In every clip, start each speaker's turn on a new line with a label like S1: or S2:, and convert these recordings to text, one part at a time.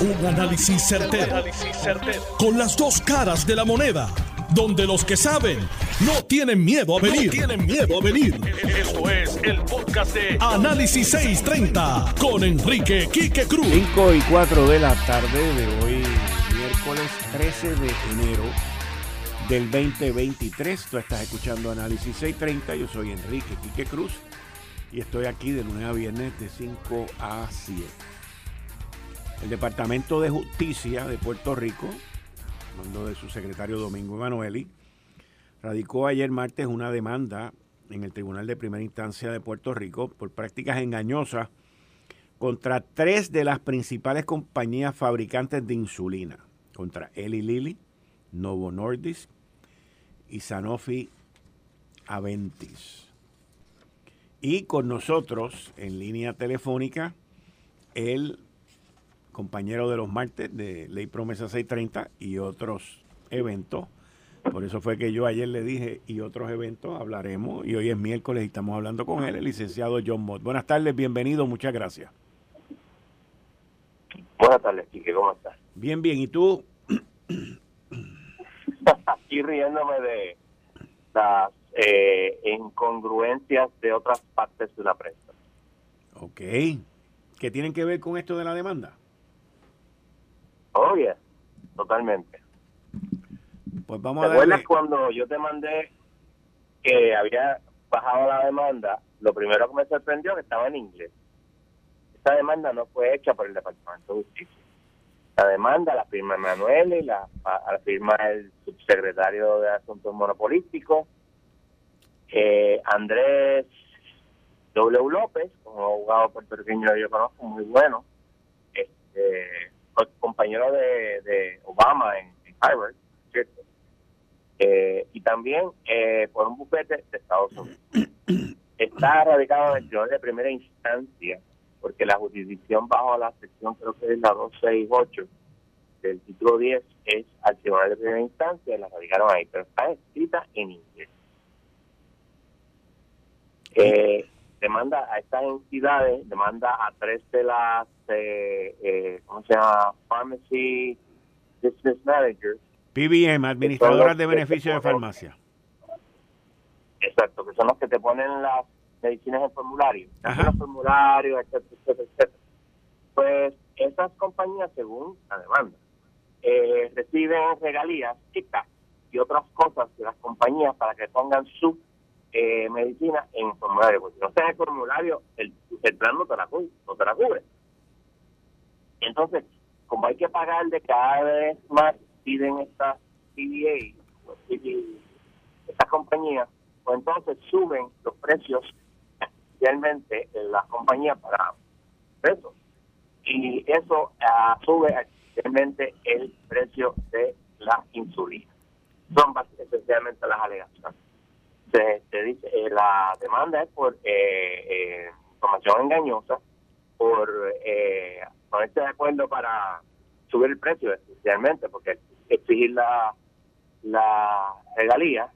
S1: Un análisis certero, Con las dos caras de la moneda. Donde los que saben no tienen miedo a venir. tienen miedo a venir. Esto es el podcast de Análisis 630 con Enrique Quique Cruz.
S2: 5 y 4 de la tarde de hoy, miércoles 13 de enero del 2023. Tú estás escuchando Análisis 630. Yo soy Enrique Quique Cruz y estoy aquí de lunes a viernes de 5 a 7. El Departamento de Justicia de Puerto Rico, mando de su secretario Domingo Emanueli, radicó ayer martes una demanda en el Tribunal de Primera Instancia de Puerto Rico por prácticas engañosas contra tres de las principales compañías fabricantes de insulina, contra Eli Lilly, Novo Nordisk y Sanofi Aventis. Y con nosotros en línea telefónica el compañero de los martes de Ley Promesa 630 y otros eventos. Por eso fue que yo ayer le dije y otros eventos hablaremos y hoy es miércoles y estamos hablando con él, el licenciado John Mott. Buenas tardes, bienvenido, muchas gracias.
S3: Buenas tardes, Quique, ¿cómo estás?
S2: Bien, bien, ¿y tú?
S3: Aquí riéndome de las eh, incongruencias de otras partes de la prensa.
S2: Ok. ¿Qué tienen que ver con esto de la demanda?
S3: Oh, totalmente.
S2: Pues vamos
S3: ¿Te acuerdas cuando yo te mandé que había bajado la demanda? Lo primero que me sorprendió que estaba en inglés. Esta demanda no fue hecha por el Departamento de Justicia. La demanda la firma Manuel y la, la firma el subsecretario de Asuntos Monopolísticos, eh, Andrés W. López, como abogado puertorriqueño yo conozco, muy bueno. Este, compañero de, Obama en, Harvard, ¿cierto? Eh, y también eh, por un bufete de Estados Unidos. Está radicado en el tribunal de primera instancia, porque la jurisdicción bajo la sección, creo que es la 268 del título 10, es al tribunal de primera instancia, la radicaron ahí, pero está escrita en inglés. Eh, demanda a estas entidades, demanda a tres de las, eh, eh, ¿cómo se llama? Pharmacy Business Managers.
S2: PBM, administradoras de beneficios de farmacia.
S3: Exacto, que son los que te ponen las medicinas en formulario. Los formularios, etcétera, etcétera, etcétera. Pues esas compañías, según la demanda, eh, reciben regalías, y otras cosas de las compañías para que pongan su eh, medicina en formulario. Porque si no está en el formulario, el, plan no te, la, no te la cubre. Entonces, como hay que pagar de cada vez más, piden estas CBA, estas compañías, pues entonces suben los precios especialmente en las compañías para pesos. Y eso ah, sube especialmente el precio de la insulina. Son esencialmente las alegaciones se, dice, eh, la demanda es por eh, eh, información engañosa, por eh, ponerse de acuerdo para subir el precio, especialmente, porque exigir la, la regalía,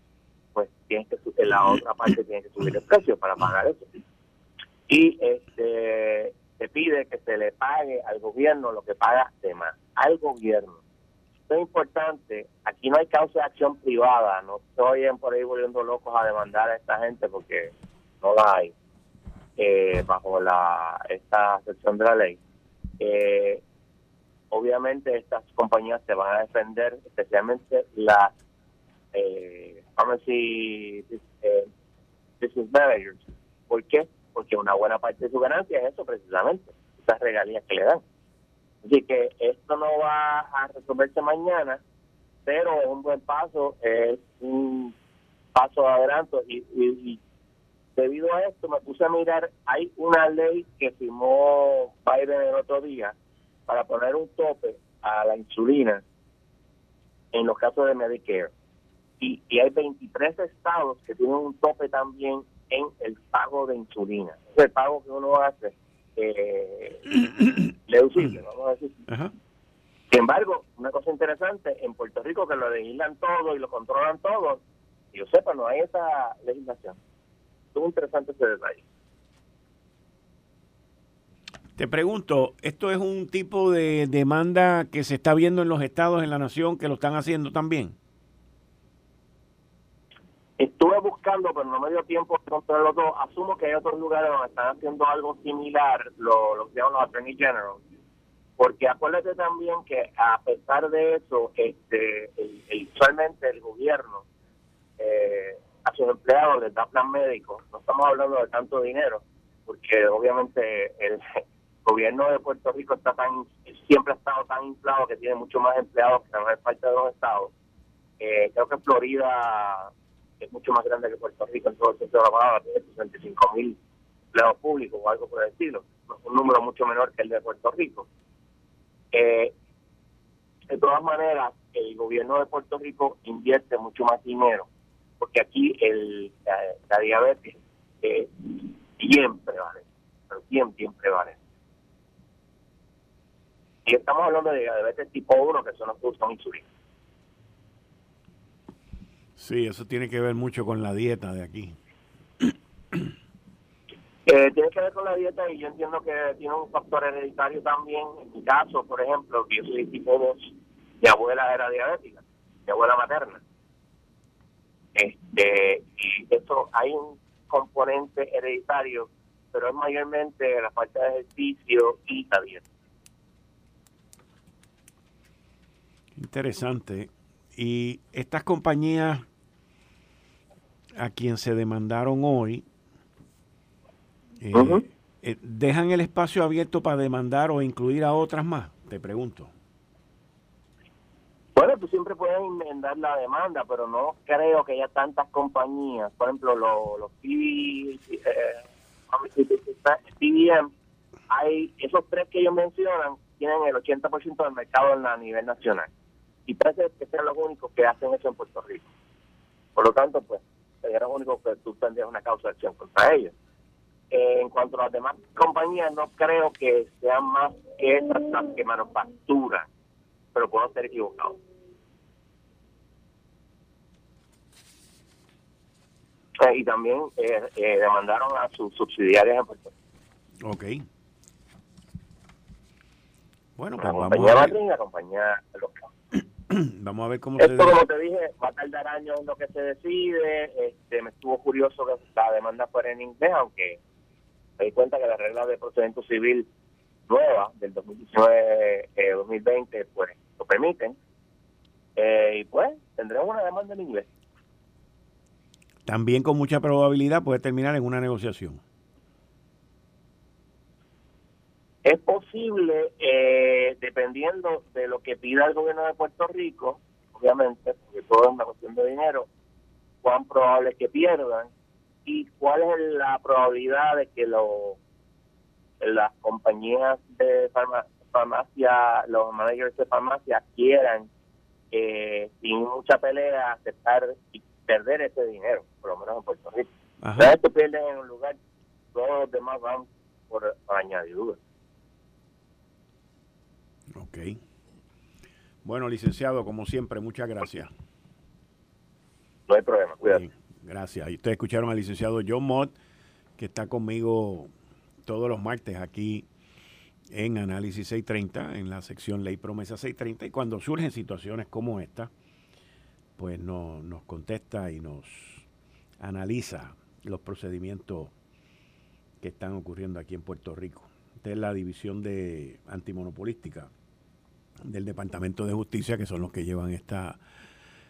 S3: pues tiene que la otra parte tiene que subir el precio para pagar eso. Y este se pide que se le pague al gobierno lo que paga de más, al gobierno es importante, aquí no hay causa de acción privada, no estoy por ahí volviendo locos a demandar a esta gente porque no la hay eh, bajo la esta sección de la ley. Eh, obviamente estas compañías se van a defender, especialmente las eh, pharmacy eh, business managers. ¿Por qué? Porque una buena parte de su ganancia es eso precisamente, esas regalías que le dan. Así que esto no va a resolverse mañana, pero es un buen paso, es un paso adelanto y, debido a esto me puse a mirar, hay una ley que firmó Biden el otro día para poner un tope a la insulina en los casos de Medicare. Y, y hay 23 estados que tienen un tope también en el pago de insulina. Es el pago que uno hace eh, deducible, vamos a decir. Sin embargo, una cosa interesante, en Puerto Rico que lo legislan todo y lo controlan todo, y yo sepa, no hay esa legislación. Es interesante ese detalle.
S2: Te pregunto, ¿esto es un tipo de demanda que se está viendo en los estados en la nación que lo están haciendo también?
S3: Estuve buscando, pero no me dio tiempo de encontrarlo todo. Asumo que hay otros lugares donde están haciendo algo similar, lo, lo que llaman los Attorney General. Porque acuérdate también que a pesar de eso, este, el, el gobierno eh, a sus empleados les da plan médico. No estamos hablando de tanto dinero, porque obviamente el gobierno de Puerto Rico está tan siempre ha estado tan inflado que tiene mucho más empleados que la mayor parte de los estados. Eh, creo que Florida es mucho más grande que Puerto Rico en todo el sentido de la palabra, tiene 65 mil empleados públicos o algo por el estilo, un número mucho menor que el de Puerto Rico. Eh, de todas maneras, el gobierno de Puerto Rico invierte mucho más dinero, porque aquí el, la, diabetes es bien prevalente, pero bien, bien prevalente. Y estamos hablando de diabetes tipo 1, que son los que usan insulina.
S2: Sí, eso tiene que ver mucho con la dieta de aquí.
S3: Eh, tiene que ver con la dieta y yo entiendo que tiene un factor hereditario también. En mi caso, por ejemplo, que yo soy tipo 2, mi abuela era diabética, mi abuela materna. Este, y eso hay un componente hereditario, pero es mayormente la falta de ejercicio y la dieta.
S2: Interesante. Y estas compañías a quien se demandaron hoy, eh, eh, ¿dejan el espacio abierto para demandar o incluir a otras más? Te pregunto.
S3: Bueno, tú siempre puedes enmendar la demanda, pero no creo que haya tantas compañías. Por ejemplo, los, los PBM, eh, hay esos tres que ellos mencionan, tienen el 80% del mercado a nivel nacional. Y parece que sean los únicos que hacen eso en Puerto Rico. Por lo tanto, pues, sería único que tú tendrías una causa de acción contra ellos. Eh, en cuanto a las demás compañías, no creo que sean más que esas las que manufacturan, pero puedo ser equivocado. Eh, y también eh, demandaron a sus subsidiarias en Puerto
S2: Rico. Ok. Bueno,
S3: pues la compañía a la compañía local.
S2: Vamos a ver cómo
S3: Esto, como te dije, va a tardar años en lo que se decide. Este, me estuvo curioso que la demanda fuera en inglés, aunque me di cuenta que la regla de procedimiento civil nueva del 2019-2020 eh, pues lo permiten. Eh, y pues tendremos una demanda en inglés.
S2: También con mucha probabilidad puede terminar en una negociación.
S3: Es posible, eh, dependiendo de lo que pida el gobierno de Puerto Rico, obviamente, porque todo es una cuestión de dinero, cuán probable es que pierdan y cuál es la probabilidad de que lo, las compañías de farmacia, los managers de farmacia quieran, eh, sin mucha pelea, aceptar y perder ese dinero, por lo menos en Puerto Rico. Si esto pierden en un lugar, todos los demás van por, por añadidura.
S2: Ok. Bueno, licenciado, como siempre, muchas gracias.
S3: No hay problema, cuídate.
S2: gracias. Y ustedes escucharon al licenciado John Mott, que está conmigo todos los martes aquí en Análisis 630, en la sección Ley Promesa 630, y cuando surgen situaciones como esta, pues no, nos contesta y nos analiza los procedimientos que están ocurriendo aquí en Puerto Rico. Esta es la división de antimonopolística del Departamento de Justicia, que son los que llevan esta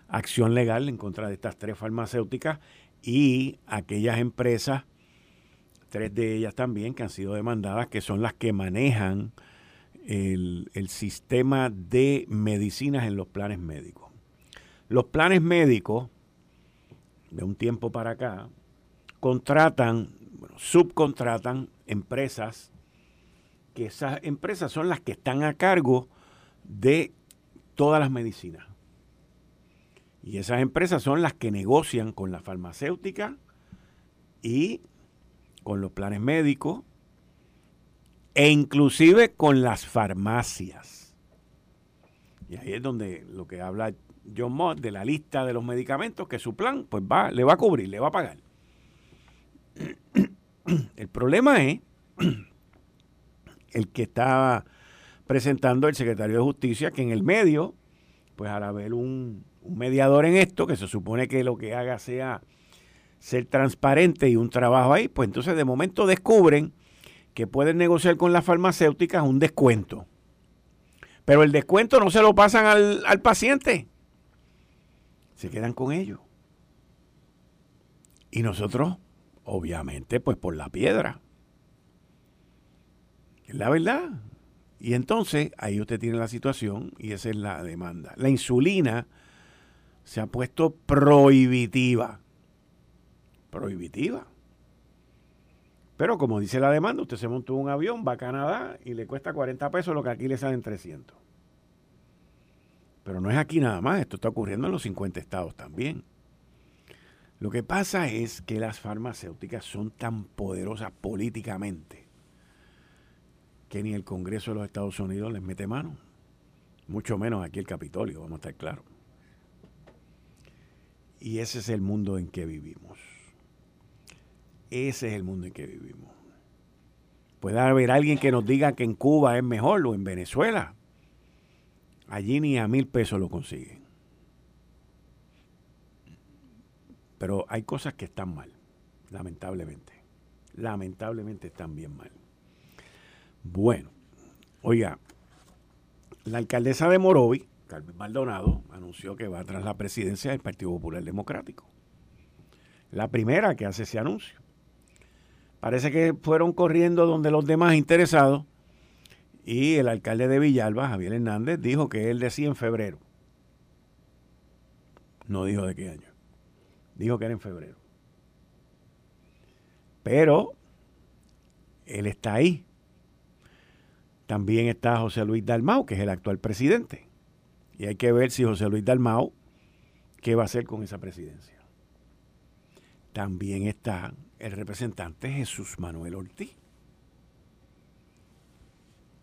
S2: acción legal en contra de estas tres farmacéuticas y aquellas empresas, tres de ellas también, que han sido demandadas, que son las que manejan el, sistema de medicinas en los planes médicos. Los planes médicos, de un tiempo para acá, contratan, bueno, subcontratan empresas, que esas empresas son las que están a cargo de todas las medicinas. Y esas empresas son las que negocian con la farmacéutica y con los planes médicos e inclusive con las farmacias. Y ahí es donde lo que habla John Mott de la lista de los medicamentos que su plan pues va, le va a cubrir, le va a pagar. El problema es el que estaba presentando el secretario de Justicia, que en el medio, pues haber un, un mediador en esto, que se supone que lo que haga sea ser transparente y un trabajo ahí, pues entonces de momento descubren que pueden negociar con las farmacéuticas un descuento. Pero el descuento no se lo pasan al, al paciente. Se quedan con ellos. Y nosotros, obviamente, pues por la piedra. Es la verdad. Y entonces ahí usted tiene la situación y esa es la demanda. La insulina se ha puesto prohibitiva. Prohibitiva. Pero como dice la demanda, usted se montó un avión, va a Canadá y le cuesta 40 pesos lo que aquí le salen 300. Pero no es aquí nada más, esto está ocurriendo en los 50 estados también. Lo que pasa es que las farmacéuticas son tan poderosas políticamente que ni el Congreso de los Estados Unidos les mete mano. Mucho menos aquí el Capitolio, vamos a estar claros. Y ese es el mundo en que vivimos. Ese es el mundo en que vivimos. Puede haber alguien que nos diga que en Cuba es mejor o en Venezuela. Allí ni a mil pesos lo consiguen. Pero hay cosas que están mal, lamentablemente. Lamentablemente están bien mal. Bueno, oiga, la alcaldesa de Morovi, Carmen Maldonado, anunció que va tras la presidencia del Partido Popular Democrático. La primera que hace ese anuncio. Parece que fueron corriendo donde los demás interesados y el alcalde de Villalba, Javier Hernández, dijo que él decía en febrero. No dijo de qué año. Dijo que era en febrero. Pero él está ahí. También está José Luis Dalmau, que es el actual presidente. Y hay que ver si José Luis Dalmau, qué va a hacer con esa presidencia. También está el representante Jesús Manuel Ortiz.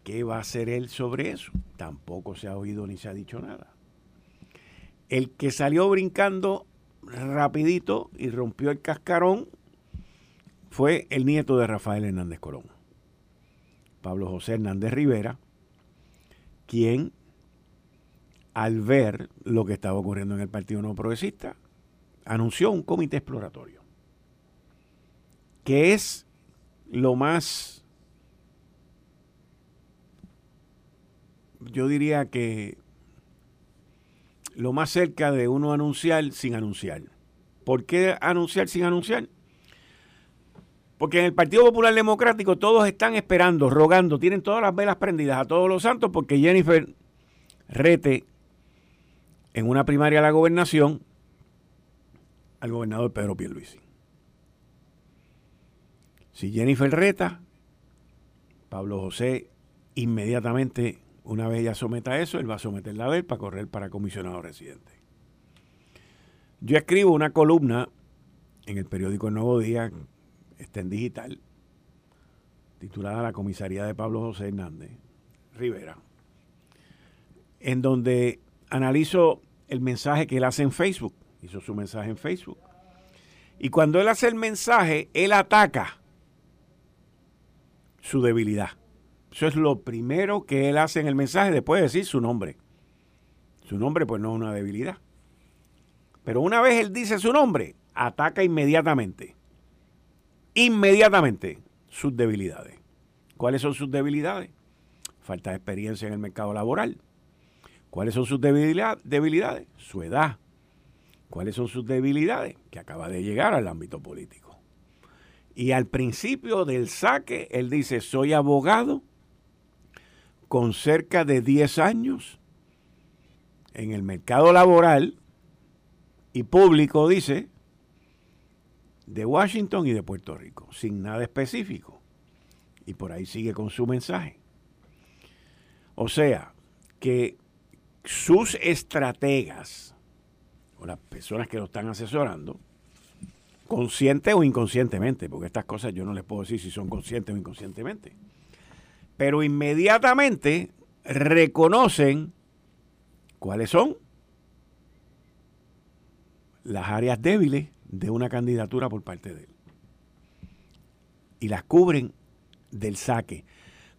S2: ¿Qué va a hacer él sobre eso? Tampoco se ha oído ni se ha dicho nada. El que salió brincando rapidito y rompió el cascarón fue el nieto de Rafael Hernández Colón, Pablo José Hernández Rivera, quien al ver lo que estaba ocurriendo en el Partido No Progresista, anunció un comité exploratorio que es lo más, yo diría que lo más cerca de uno anunciar sin anunciar. ¿Por qué anunciar sin anunciar? Porque en el Partido Popular Democrático todos están esperando, rogando, tienen todas las velas prendidas a todos los santos porque Jennifer rete en una primaria a la gobernación al gobernador Pedro Pierluisi. Si Jennifer reta, Pablo José inmediatamente, una vez ya someta eso, él va a someterla a él para correr para comisionado residente. Yo escribo una columna en el periódico El Nuevo Día, está en digital, titulada La comisaría de Pablo José Hernández Rivera, en donde analizo el mensaje que él hace en Facebook. Hizo su mensaje en Facebook. Y cuando él hace el mensaje, él ataca su debilidad. Eso es lo primero que él hace en el mensaje después de decir su nombre. Su nombre pues no es una debilidad. Pero una vez él dice su nombre, ataca inmediatamente. Inmediatamente sus debilidades. ¿Cuáles son sus debilidades? Falta de experiencia en el mercado laboral. ¿Cuáles son sus debilidades? Su edad. ¿Cuáles son sus debilidades? Que acaba de llegar al ámbito político. Y al principio del saque, él dice, soy abogado con cerca de 10 años en el mercado laboral y público, dice, de Washington y de Puerto Rico, sin nada específico. Y por ahí sigue con su mensaje. O sea, que sus estrategas, o las personas que lo están asesorando, consciente o inconscientemente, porque estas cosas yo no les puedo decir si son conscientes o inconscientemente. Pero inmediatamente reconocen cuáles son las áreas débiles de una candidatura por parte de él. Y las cubren del saque.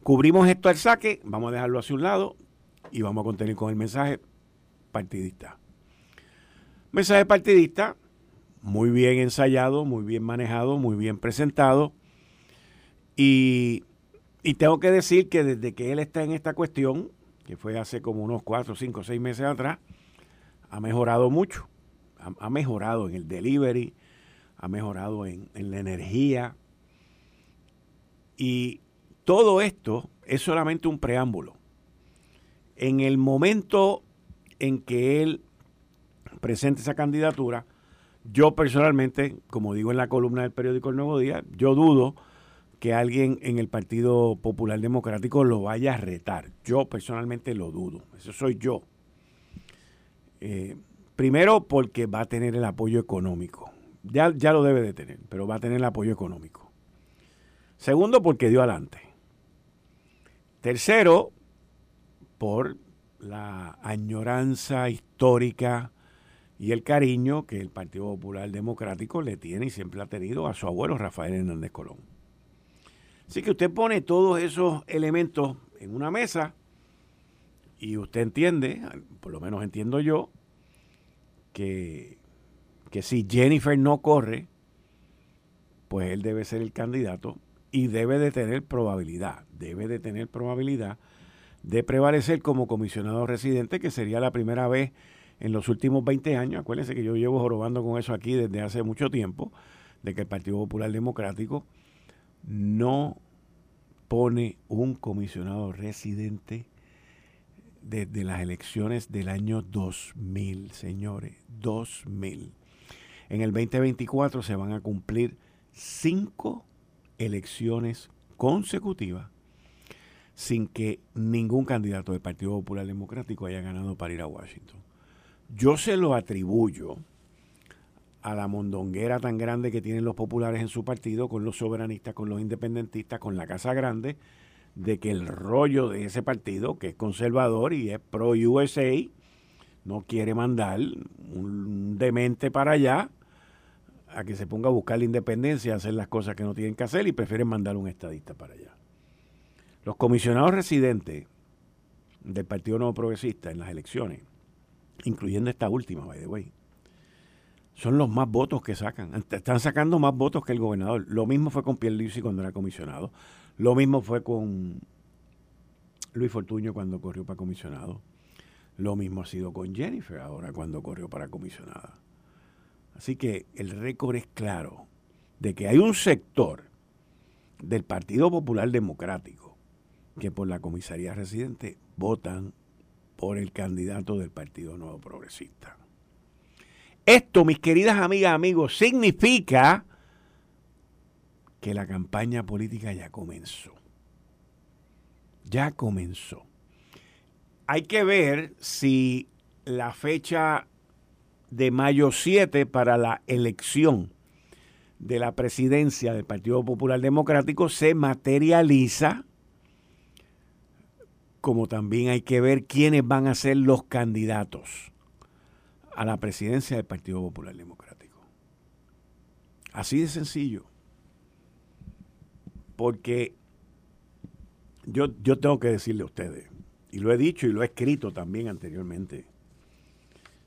S2: Cubrimos esto al saque, vamos a dejarlo hacia un lado y vamos a contener con el mensaje partidista. Mensaje partidista, muy bien ensayado, muy bien manejado, muy bien presentado. Y, y tengo que decir que desde que él está en esta cuestión, que fue hace como unos cuatro, cinco, seis meses atrás, ha mejorado mucho. Ha, mejorado en el delivery, ha mejorado en, la energía. Y todo esto es solamente un preámbulo. En el momento en que él presente esa candidatura, yo personalmente, como digo en la columna del periódico El Nuevo Día, yo dudo que alguien en el Partido Popular Democrático lo vaya a retar. Yo personalmente lo dudo. Eso soy yo. Eh, primero porque va a tener el apoyo económico. Ya, ya lo debe de tener, pero va a tener el apoyo económico. Segundo porque dio adelante. Tercero, por la añoranza histórica y el cariño que el Partido Popular Democrático le tiene y siempre ha tenido a su abuelo Rafael Hernández Colón. Así que usted pone todos esos elementos en una mesa y usted entiende, por lo menos entiendo yo, que, que si Jennifer no corre, pues él debe ser el candidato y debe de tener probabilidad, debe de tener probabilidad de prevalecer como comisionado residente, que sería la primera vez en los últimos 20 años. Acuérdense que yo llevo jorobando con eso aquí desde hace mucho tiempo, de que el Partido Popular Democrático no pone un comisionado residente desde las elecciones del año 2000, señores, 2000. En el 2024 se van a cumplir cinco elecciones consecutivas sin que ningún candidato del Partido Popular Democrático haya ganado para ir a Washington. Yo se lo atribuyo a la mondonguera tan grande que tienen los populares en su partido, con los soberanistas, con los independentistas, con la Casa Grande, de que el rollo de ese partido, que es conservador y es pro-USA, no quiere mandar un demente para allá a que se ponga a buscar la independencia, a hacer las cosas que no tienen que hacer y prefieren mandar un estadista para allá. Los comisionados residentes del Partido Nuevo Progresista en las elecciones, incluyendo esta última, by the way, son los más votos que sacan. Están sacando más votos que el gobernador. Lo mismo fue con Pierluisi cuando era comisionado. Lo mismo fue con Luis Fortuño cuando corrió para comisionado. Lo mismo ha sido con Jennifer ahora cuando corrió para comisionada. Así que el récord es claro de que hay un sector del Partido Popular Democrático que por la comisaría residente votan por el candidato del Partido Nuevo Progresista. Esto, mis queridas amigas, amigos, significa que la campaña política ya comenzó. Ya comenzó. Hay que ver si la fecha de mayo 7 para la elección de la presidencia del Partido Popular Democrático se materializa, como también hay que ver quiénes van a ser los candidatos a la presidencia del Partido Popular Democrático. Así de sencillo. Porque yo, yo tengo que decirle a ustedes, y lo he dicho y lo he escrito también anteriormente,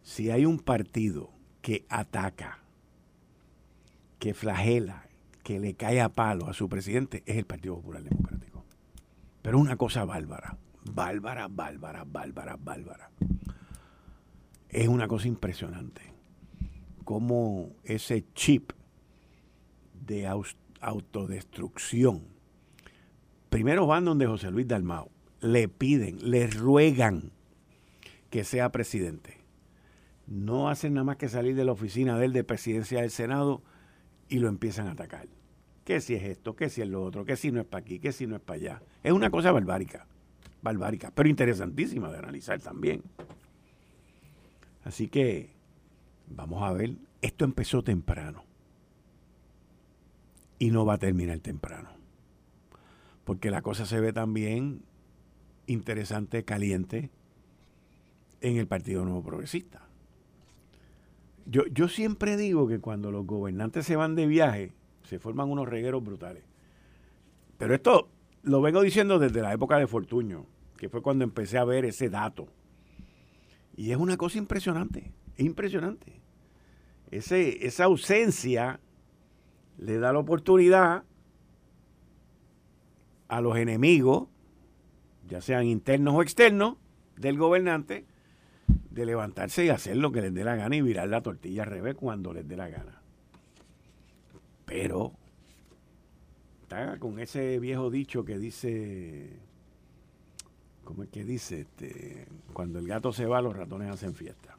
S2: si hay un partido que ataca, que flagela, que le cae a palo a su presidente, es el Partido Popular Democrático. Pero una cosa bárbara, bárbara, bárbara, bárbara, bárbara es una cosa impresionante. Cómo ese chip de autodestrucción. Primero van donde José Luis Dalmao, le piden, le ruegan que sea presidente. No hacen nada más que salir de la oficina de él de presidencia del Senado y lo empiezan a atacar. ¿Qué si es esto? ¿Qué si es lo otro? ¿Qué si no es para aquí? ¿Qué si no es para allá? Es una cosa barbárica, barbárica, pero interesantísima de analizar también. Así que vamos a ver, esto empezó temprano y no va a terminar temprano. Porque la cosa se ve también interesante, caliente en el Partido Nuevo Progresista. Yo, yo siempre digo que cuando los gobernantes se van de viaje, se forman unos regueros brutales. Pero esto lo vengo diciendo desde la época de Fortuño, que fue cuando empecé a ver ese dato. Y es una cosa impresionante, impresionante. Ese, esa ausencia le da la oportunidad a los enemigos, ya sean internos o externos, del gobernante, de levantarse y hacer lo que les dé la gana y virar la tortilla al revés cuando les dé la gana. Pero está con ese viejo dicho que dice, ¿cómo es que dice? Este, cuando el gato se va, los ratones hacen fiesta.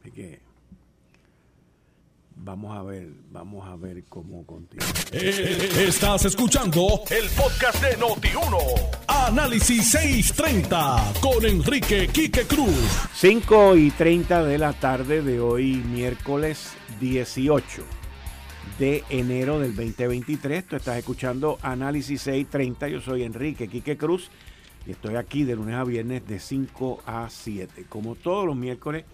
S2: Así que Vamos a ver, vamos a ver cómo continúa.
S1: Eh, estás escuchando el podcast de Noti1. Análisis 630 con Enrique Quique Cruz.
S2: 5 y 30 de la tarde de hoy, miércoles 18 de enero del 2023. Tú estás escuchando Análisis 630. Yo soy Enrique Quique Cruz y estoy aquí de lunes a viernes de 5 a 7. Como todos los miércoles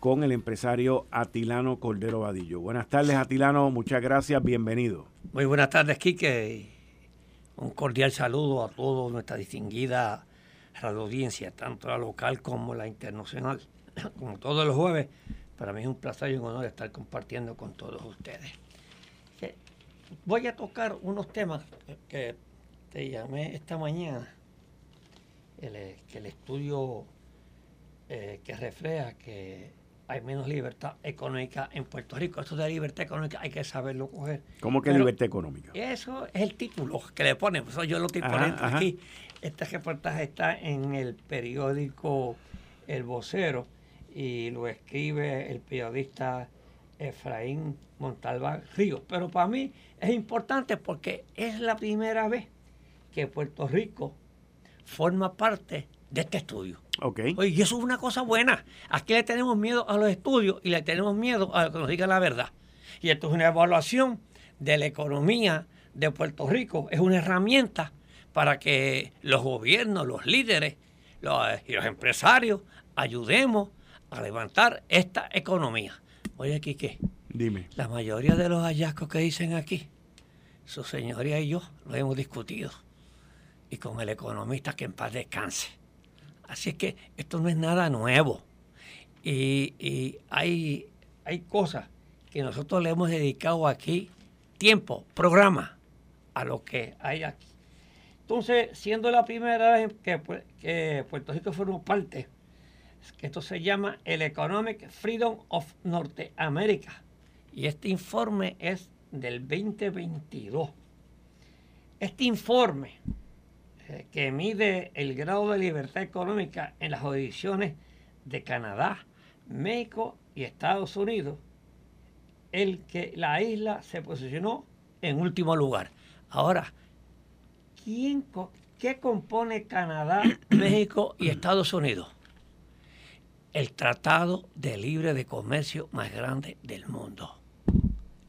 S2: con el empresario Atilano Cordero Vadillo. Buenas tardes, Atilano, muchas gracias, bienvenido.
S4: Muy buenas tardes, Quique. Un cordial saludo a toda nuestra distinguida audiencia, tanto la local como la internacional. Como todos los jueves, para mí es un placer y un honor estar compartiendo con todos ustedes. Voy a tocar unos temas que te llamé esta mañana, que el estudio eh, que refleja que hay menos libertad económica en Puerto Rico. Eso de libertad económica hay que saberlo coger.
S2: ¿Cómo que libertad económica?
S4: Eso es el título que le ponen. Eso yo lo estoy poniendo aquí. Este reportaje está en el periódico El Vocero y lo escribe el periodista Efraín Montalbán Ríos. Pero para mí es importante porque es la primera vez que Puerto Rico forma parte de este estudio.
S2: Okay.
S4: Oye, y eso es una cosa buena. Aquí le tenemos miedo a los estudios y le tenemos miedo a que nos digan la verdad. Y esto es una evaluación de la economía de Puerto Rico. Es una herramienta para que los gobiernos, los líderes los, y los empresarios ayudemos a levantar esta economía. Oye, Quique.
S2: Dime.
S4: La mayoría de los hallazgos que dicen aquí, su señoría y yo lo hemos discutido. Y con el economista que en paz descanse Así es que esto no es nada nuevo. Y, hay, hay cosas que nosotros le hemos dedicado aquí tiempo, programa, a lo que hay aquí. Entonces, siendo la primera vez que, Puerto Rico formó parte, esto se llama el Economic Freedom of Norteamérica. Y este informe es del 2022. Este informe que mide el grado de libertad económica en las jurisdicciones de Canadá, México y Estados Unidos, el que la isla se posicionó en último lugar. Ahora, ¿quién, ¿qué compone Canadá, México y Estados Unidos? El Tratado de Libre de Comercio más grande del mundo.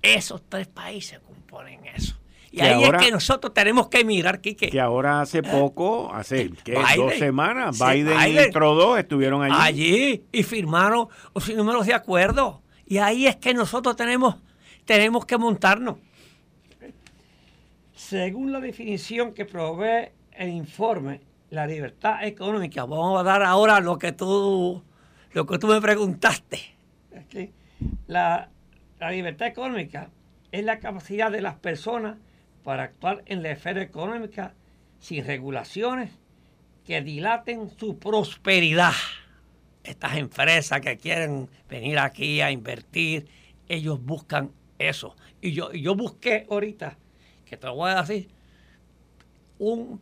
S4: Esos tres países componen eso. Y ahí es que nosotros tenemos que mirar, Quique.
S2: Que ahora hace poco, hace dos semanas, Biden, y Trudeau estuvieron allí.
S4: Allí y firmaron los números de acuerdo. Y ahí es que nosotros tenemos, tenemos que montarnos. Según la definición que provee el informe, la libertad económica, vamos a dar ahora lo que tú, lo que tú me preguntaste. La, la libertad económica es la capacidad de las personas para actuar en la esfera económica sin regulaciones que dilaten su prosperidad. Estas empresas que quieren venir aquí a invertir, ellos buscan eso. Y yo, yo busqué ahorita, que te lo voy a decir, un,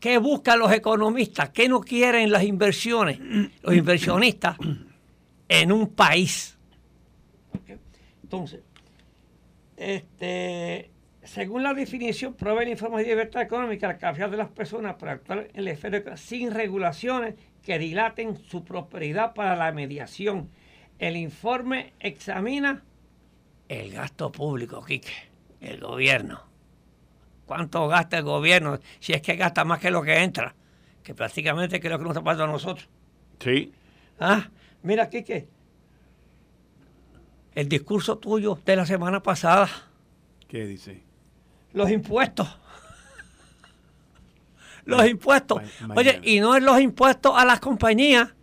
S4: ¿qué buscan los economistas? ¿Qué no quieren las inversiones? Los inversionistas en un país. Entonces, este, según la definición, provee el informe de libertad económica la capacidad de las personas para actuar en la esfera sin regulaciones que dilaten su prosperidad para la mediación. El informe examina el gasto público, Quique, el gobierno. ¿Cuánto gasta el gobierno? Si es que gasta más que lo que entra, que prácticamente creo que nos está pasando a nosotros.
S2: Sí.
S4: Ah, mira, Quique, el discurso tuyo de la semana pasada.
S2: ¿Qué dice?
S4: Los impuestos. los impuestos. Oye, y no es los impuestos a las compañías,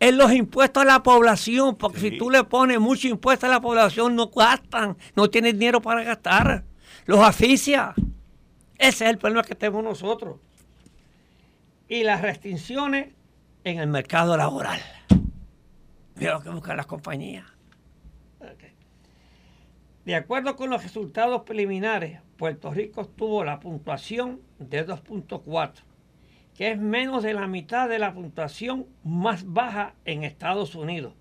S4: es los impuestos a la población, porque si tú le pones mucho impuesto a la población, no gastan, no tienen dinero para gastar, los asfixia. Ese es el problema que tenemos nosotros. Y las restricciones en el mercado laboral. Mira lo que buscan las compañías. De acuerdo con los resultados preliminares, Puerto Rico tuvo la puntuación de 2.4, que es menos de la mitad de la puntuación más baja en Estados Unidos,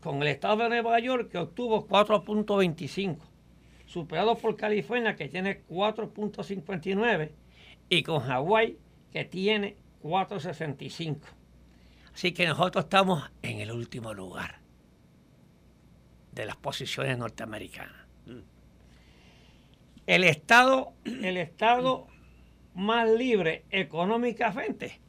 S4: con el estado de Nueva York que obtuvo 4.25, superado por California que tiene 4.59 y con Hawái que tiene 4.65. Así que nosotros estamos en el último lugar de las posiciones norteamericanas. El Estado, el Estado más libre económicamente,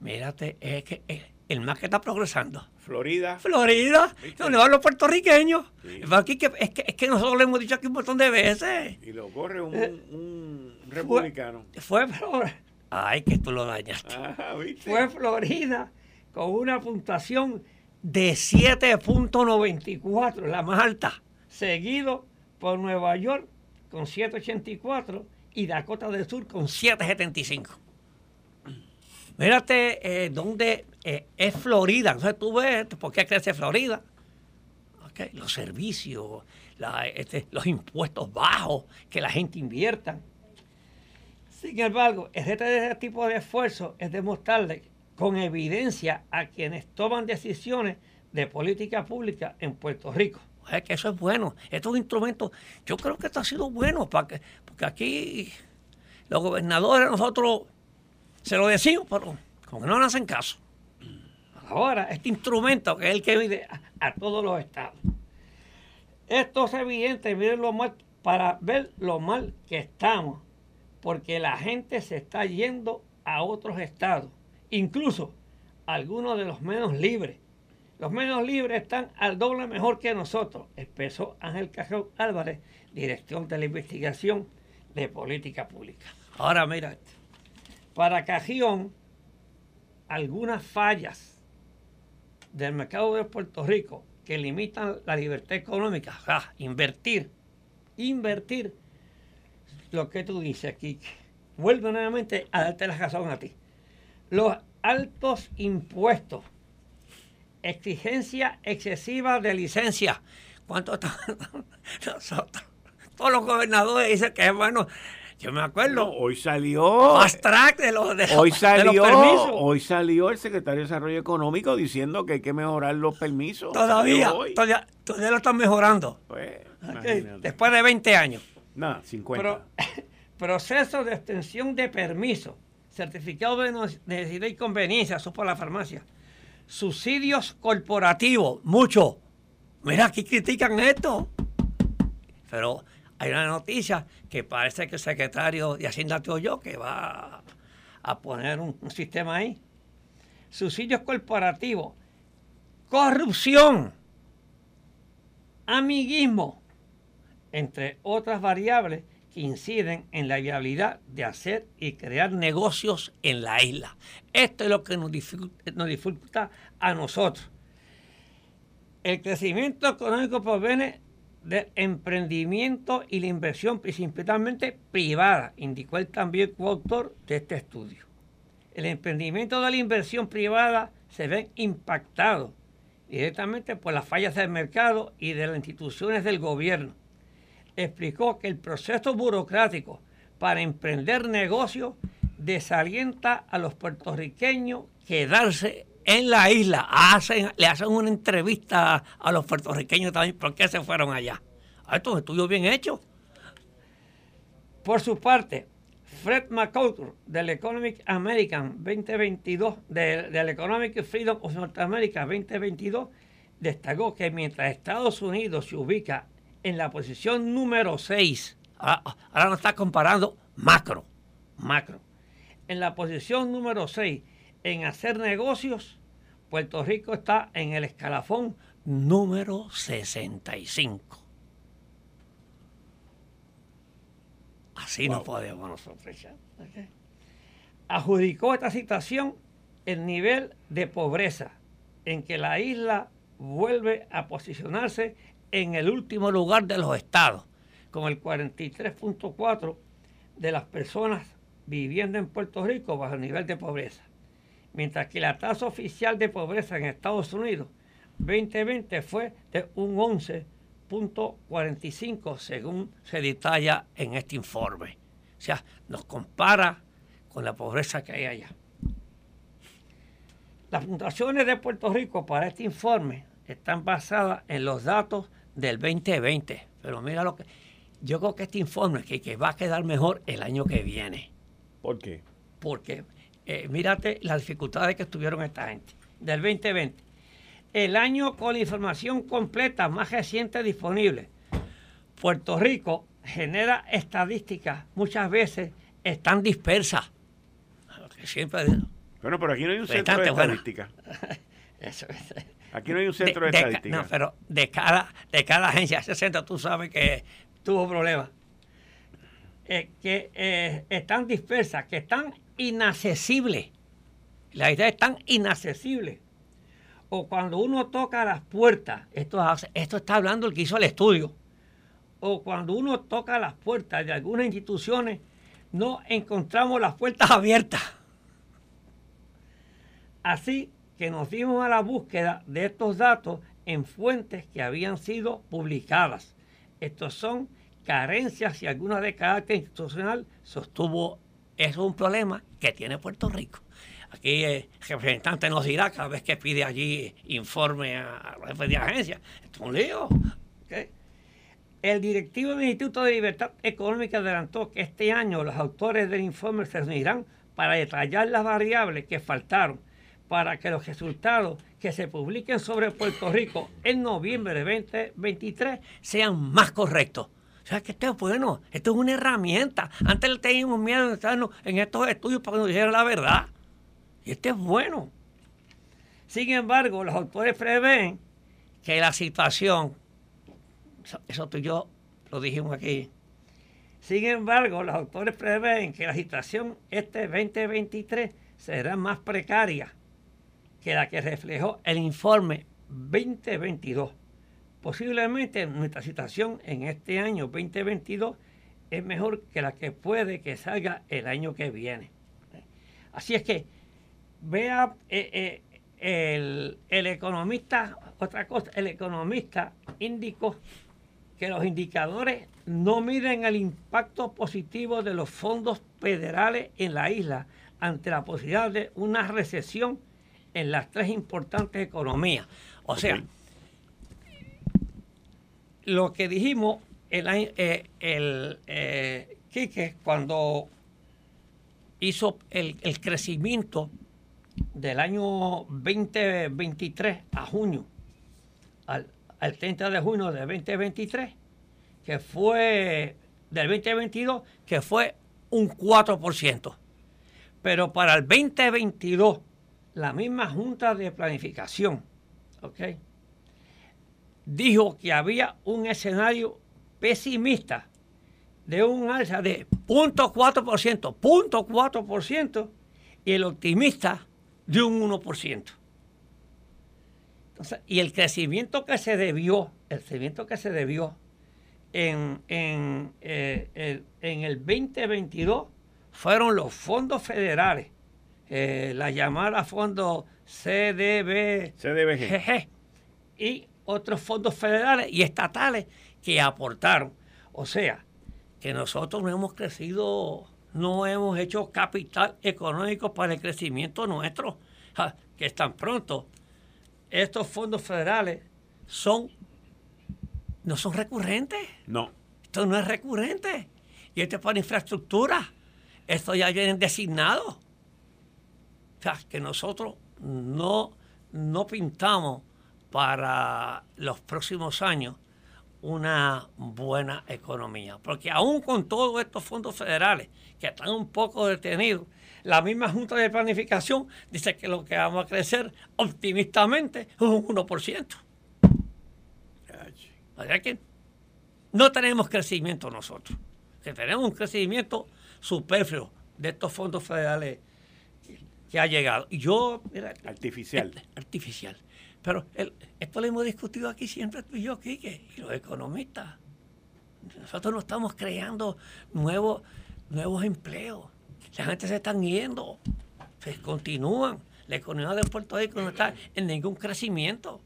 S4: mírate, es que el más que está progresando.
S2: Florida.
S4: Florida, donde van los puertorriqueños. Es, que, es, que, nosotros lo hemos dicho aquí un montón de veces.
S2: Y lo corre un, eh, republicano.
S4: Fue, Florida. Ay, que tú lo dañaste. Ah, fue Florida con una puntuación de 7.94, la más alta, seguido Nueva York con 7.84 y Dakota del Sur con 7.75. Mírate eh, dónde eh, es Florida. Entonces tú ves por qué crece Florida. Los servicios, este, los impuestos bajos que la gente invierta. Sin embargo, este tipo de esfuerzo es demostrarle con evidencia a quienes toman decisiones de política pública en Puerto Rico es que eso es bueno. Estos instrumentos, yo creo que esto ha sido bueno, para que, porque aquí los gobernadores nosotros se lo decimos, pero como que no nos hacen caso. Ahora, este instrumento que es el que mide a, todos los estados. Esto es evidente, miren lo mal, para ver lo mal que estamos, porque la gente se está yendo a otros estados, incluso algunos de los menos libres los menos libres están al doble mejor que nosotros, expresó Ángel Cajón Álvarez, dirección de la investigación de política pública. Ahora mira, para Cajión, algunas fallas del mercado de Puerto Rico que limitan la libertad económica, invertir, invertir, lo que tú dices aquí, vuelvo nuevamente a darte la razón a ti. Los altos impuestos exigencia excesiva de licencia. ¿Cuánto están nosotros? Todos los gobernadores dicen que es bueno. Yo me acuerdo.
S2: hoy salió.
S4: Fast track de los,
S2: hoy salió, permisos. Hoy salió el secretario de Desarrollo Económico diciendo que hay que mejorar los permisos.
S4: Todavía. Todavía, todavía, lo están mejorando. Pues, Después de 20 años.
S2: Nada, 50.
S4: proceso de extensión de permiso. Certificado de necesidad y conveniencia. Eso por la farmacia subsidios corporativos, mucho. Mira, aquí critican esto. Pero hay una noticia que parece que el secretario de Hacienda yo que va a poner un, un sistema ahí. Subsidios corporativos, corrupción, amiguismo, entre otras variables inciden en la viabilidad de hacer y crear negocios en la isla. Esto es lo que nos dificulta, a nosotros. El crecimiento económico proviene del emprendimiento y la inversión principalmente privada, indicó el también coautor de este estudio. El emprendimiento de la inversión privada se ve impactado directamente por las fallas del mercado y de las instituciones del gobierno explicó que el proceso burocrático para emprender negocios desalienta a los puertorriqueños quedarse en la isla. Hacen, le hacen una entrevista a los puertorriqueños también por qué se fueron allá. Ah, estos estudios bien hechos. Por su parte, Fred McCaughey del Economic American 2022, del Economic Freedom of North America 2022, destacó que mientras Estados Unidos se ubica en la posición número 6. Ahora, ahora nos está comparando macro, macro. En la posición número 6 en hacer negocios, Puerto Rico está en el escalafón número 65. Así no podemos nosotros. adjudicó esta situación el nivel de pobreza en que la isla vuelve a posicionarse en el último lugar de los estados, con el 43.4 de las personas viviendo en Puerto Rico bajo el nivel de pobreza. Mientras que la tasa oficial de pobreza en Estados Unidos 2020 fue de un 11.45 según se detalla en este informe. O sea, nos compara con la pobreza que hay allá. Las puntuaciones de Puerto Rico para este informe están basadas en los datos del 2020. Pero mira lo que. Yo creo que este informe que, que va a quedar mejor el año que viene.
S2: ¿Por qué?
S4: Porque eh, mírate las dificultades que tuvieron esta gente del 2020. El año con la información completa más reciente disponible. Puerto Rico genera estadísticas, muchas veces están dispersas.
S2: Siempre. Bueno, pero aquí no hay un centro de estadística. Eso es. Aquí no hay un centro de, estadística.
S4: No, pero de cada, de cada agencia, ese centro tú sabes que tuvo problemas. Eh, que eh, están dispersas, que están inaccesibles. La idea es tan inaccesible. O cuando uno toca las puertas, esto, esto está hablando el que hizo el estudio, o cuando uno toca las puertas de algunas instituciones, no encontramos las puertas abiertas. Así que nos dimos a la búsqueda de estos datos en fuentes que habían sido publicadas. Estos son carencias y algunas de carácter institucional sostuvo es un problema que tiene Puerto Rico. Aquí el representante nos dirá cada vez que pide allí informe a la jefe de agencia. Esto es un lío. El directivo del Instituto de Libertad Económica adelantó que este año los autores del informe se reunirán para detallar las variables que faltaron para que los resultados que se publiquen sobre Puerto Rico en noviembre de 2023 sean más correctos. O sea, que esto es bueno, esto es una herramienta. Antes le teníamos miedo en estos estudios para que nos dijeran la verdad. Y este es bueno. Sin embargo, los autores prevén que la situación, eso tú y yo lo dijimos aquí, sin embargo, los autores prevén que la situación este 2023 será más precaria que la que reflejó el informe 2022 Posiblemente nuestra situación en este año 2022 es mejor que la que puede que salga el año que viene. Así es que vea eh, eh, el, economista, otra cosa, el economista indicó que los indicadores no miden el impacto positivo de los fondos federales en la isla ante la posibilidad de una recesión en las tres importantes economías. O sea, lo que dijimos el, eh, el eh, Quique cuando hizo el, crecimiento del año 2023 a junio, al, 30 de junio del 2023, que fue del 2022, que fue un 4%. Pero para el 2022, la misma Junta de Planificación, ¿ok? dijo que había un escenario pesimista de un alza de 0.4%, 0.4% y el optimista de un 1%. Entonces, y el crecimiento que se debió, el crecimiento que se debió en, en, eh, en el 2022 fueron los fondos federales, eh, la llamada fondo CDB, CDBG, y otros fondos federales y estatales que aportaron. O sea, que nosotros no hemos crecido, no hemos hecho capital económico para el crecimiento nuestro, que están pronto. Estos fondos federales son, no son recurrentes.
S2: No.
S4: Esto no es recurrente. Y esto es para infraestructura. Esto ya viene designado. Sea, que nosotros no, no pintamos para los próximos años una buena economía. Porque aún con todos estos fondos federales que están un poco detenidos, la misma Junta de Planificación dice que lo que vamos a crecer optimistamente es un 1%. O que no tenemos crecimiento nosotros, tenemos un crecimiento superfluo de estos fondos federales que ha llegado. Y yo...
S2: artificial.
S4: artificial. Pero esto lo hemos discutido aquí siempre tú y yo, Quique, y los economistas. Nosotros no estamos creando nuevos, nuevos empleos. La gente se están yendo, se continúan. La economía de Puerto Rico no está en ningún crecimiento.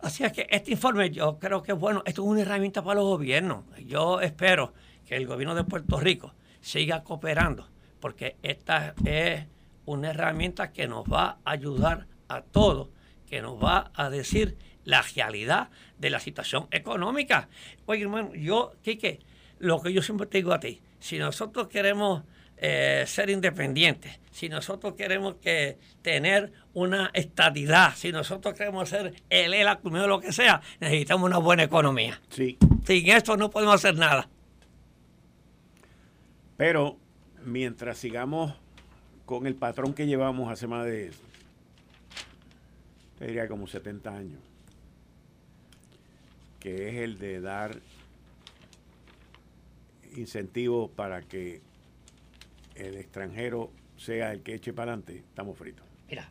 S4: Así es que este informe yo creo que es bueno. Esto es una herramienta para los gobiernos. Yo espero que el gobierno de Puerto Rico siga cooperando, porque esta es una herramienta que nos va a ayudar a todos, que nos va a decir la realidad de la situación económica. Oye, hermano, yo, Quique, lo que yo siempre te digo a ti, si nosotros queremos eh, ser independientes, si nosotros queremos que tener una estabilidad, si nosotros queremos ser el ELA, lo que sea, necesitamos una buena economía.
S2: Sí.
S4: Sin esto no podemos hacer nada.
S2: Pero mientras sigamos con el patrón que llevamos hace más de, te diría como 70 años, que es el de dar incentivos para que el extranjero sea el que eche para adelante, estamos fritos.
S4: Mira.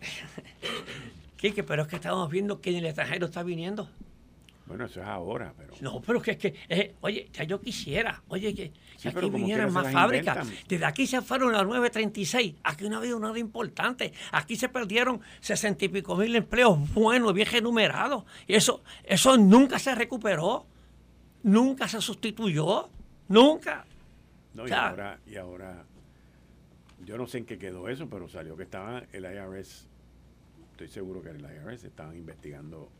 S4: Quique, pero es que estamos viendo que el extranjero está viniendo.
S2: Bueno, eso es ahora, pero...
S4: No, pero que es que, eh, oye, ya yo quisiera, oye, que, aquí vinieran más fábricas. Desde aquí se fueron las 936, aquí no ha habido nada importante. Aquí se perdieron sesenta y pico mil empleos buenos, bien enumerados. Y eso, eso nunca se recuperó, nunca se sustituyó, nunca.
S2: No, y ahora, y ahora, yo no sé en qué quedó eso, pero salió que estaba el IRS, estoy seguro que el IRS estaban investigando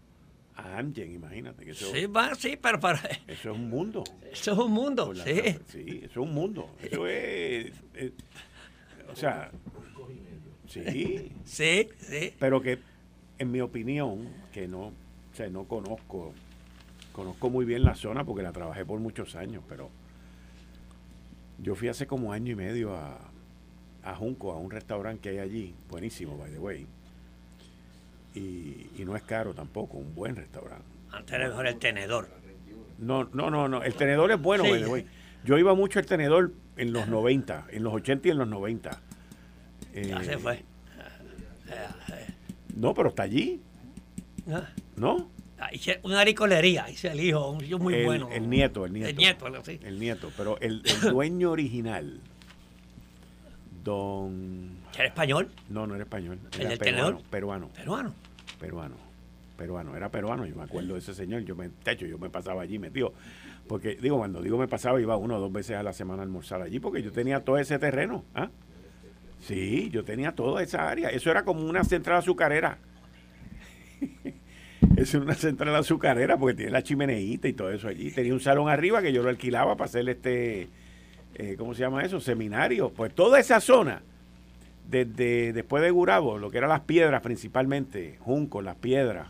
S2: a Amgen, imagínate. Que eso,
S4: sí, va, sí, pero para...
S2: Eso es un mundo.
S4: Eso es un mundo, sí.
S2: Sí, eso es un mundo. Eso es... Eh, o sea... Sí.
S4: Sí, sí.
S2: Pero que, en mi opinión, que no, o sea, no conozco, conozco muy bien la zona porque la trabajé por muchos años, pero yo fui hace como año y medio a, a Junco, a un restaurante que hay allí, buenísimo, by the way. Y, no es caro tampoco, un buen restaurante.
S4: Antes era mejor el tenedor.
S2: No, no, no, no. El tenedor es bueno, the way. Yo iba mucho al tenedor en los 90, en los 80 y en los 90.
S4: ya se fue.
S2: No, pero está allí.
S4: Ah.
S2: ¿No?
S4: Ah, una aricolería, hice el hijo, un muy bueno.
S2: El nieto, el nieto.
S4: El nieto, sí.
S2: El nieto, pero el, dueño original, don...
S4: ¿Era español?
S2: No, no era español.
S4: Era
S2: ¿El
S4: peruano,
S2: peruano.
S4: Peruano.
S2: Peruano. Peruano, era peruano, yo me acuerdo de ese señor, yo me, de hecho, yo me pasaba allí metido, porque digo, cuando digo me pasaba, iba uno o dos veces a la semana a almorzar allí, porque yo tenía todo ese terreno, ¿ah? Sí, yo tenía toda esa área, eso era como una central azucarera. es una central azucarera porque tiene la chimeneita y todo eso allí. Tenía un salón arriba que yo lo alquilaba para hacer este, eh, ¿cómo se llama eso? Seminario. Pues toda esa zona, desde después de Gurabo, lo que eran las piedras principalmente, Junco, las piedras,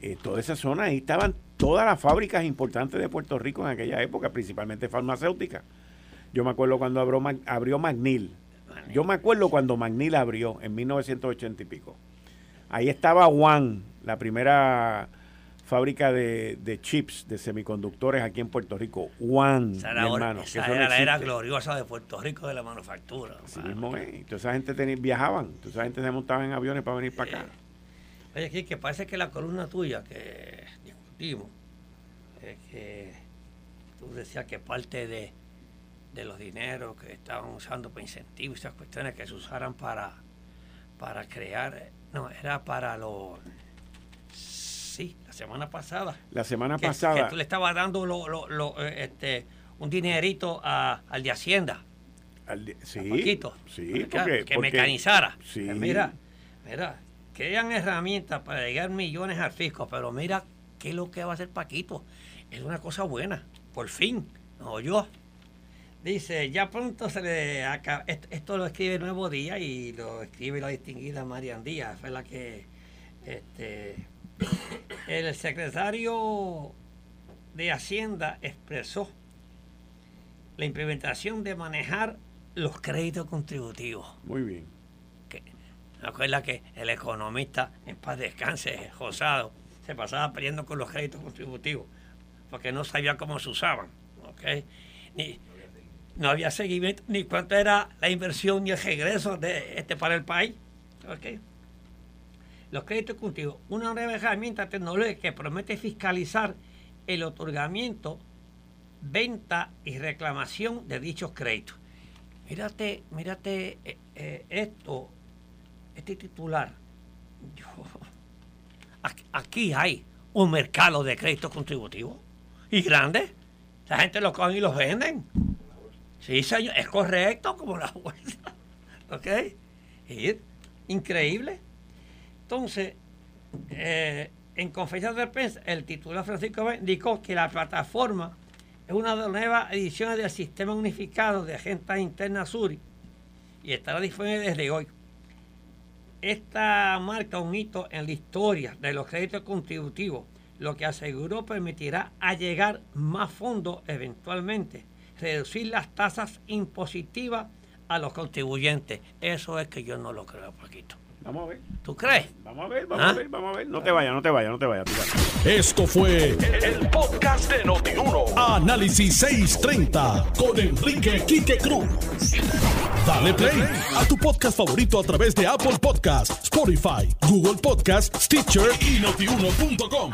S2: eh, toda esa zona, ahí estaban todas las fábricas importantes de Puerto Rico en aquella época, principalmente farmacéuticas. Yo me acuerdo cuando abrió, abrió Magnil. Yo me acuerdo cuando Magnil abrió en 1980 y pico. Ahí estaba Juan, la primera fábrica de, chips, de semiconductores aquí en Puerto Rico. Juan,
S4: esa era, hermano, era la era gloriosa de Puerto Rico de la manufactura.
S2: Así mismo es. Toda esa gente viajaban, toda esa gente se montaba en aviones para venir para acá.
S4: Oye, aquí que parece que la columna tuya que discutimos, es que tú decías que parte de, de los dineros que estaban usando para incentivos esas cuestiones que se usaran para, para crear no, era para los... Sí, la semana pasada.
S2: La semana pasada.
S4: Que tú le estabas dando eh, este, un dinerito al de Hacienda.
S2: Al sí, sí,
S4: porque, que mecanizara. Sí. Pues mira, mira, crean herramientas para llegar millones al fisco, pero mira qué es lo que va a hacer Paquito. Es una cosa buena, por fin, no yo. Dice, ya pronto se le acaba. Esto, lo escribe Nuevo Día y lo escribe la distinguida Marian Díaz, fue la que este, el secretario de Hacienda expresó la implementación de manejar los créditos contributivos.
S2: Muy bien.
S4: Que, acuerda que el economista en paz descanse, Josado, se pasaba peleando con los créditos contributivos porque no sabía cómo se usaban. ¿okay? Ni, no había seguimiento ni cuánto era la inversión ni el regreso de este para el país. Los créditos cultivos, una nueva herramienta tecnológica que promete fiscalizar el otorgamiento, venta y reclamación de dichos créditos. Mírate, mírate eh, eh, esto, este titular. aquí hay un mercado de créditos contributivos y grande. La gente lo coge y los venden. Sí, señor, es correcto como la bolsa. ¿Ok? increíble. Entonces, eh, en conferencia de prensa, el titular Francisco indicó que la plataforma es una de las nuevas ediciones del Sistema Unificado de Agencias Internas SURI y estará disponible desde hoy. Esta marca un hito en la historia de los créditos contributivos, lo que aseguró permitirá allegar más fondos eventualmente, reducir las tasas impositivas a los contribuyentes. Eso es que yo no lo creo, Paquito.
S2: Vamos a ver.
S4: ¿Tú crees?
S2: Vamos a ver, vamos a ¿Ah? ver, vamos a ver. No te vayas, no te vayas, no te vayas.
S1: Esto fue el, podcast de Notiuno. Análisis 630 con Enrique Quique Cruz. Dale play a tu podcast favorito a través de Apple Podcasts, Spotify, Google Podcasts, Stitcher y notiuno.com.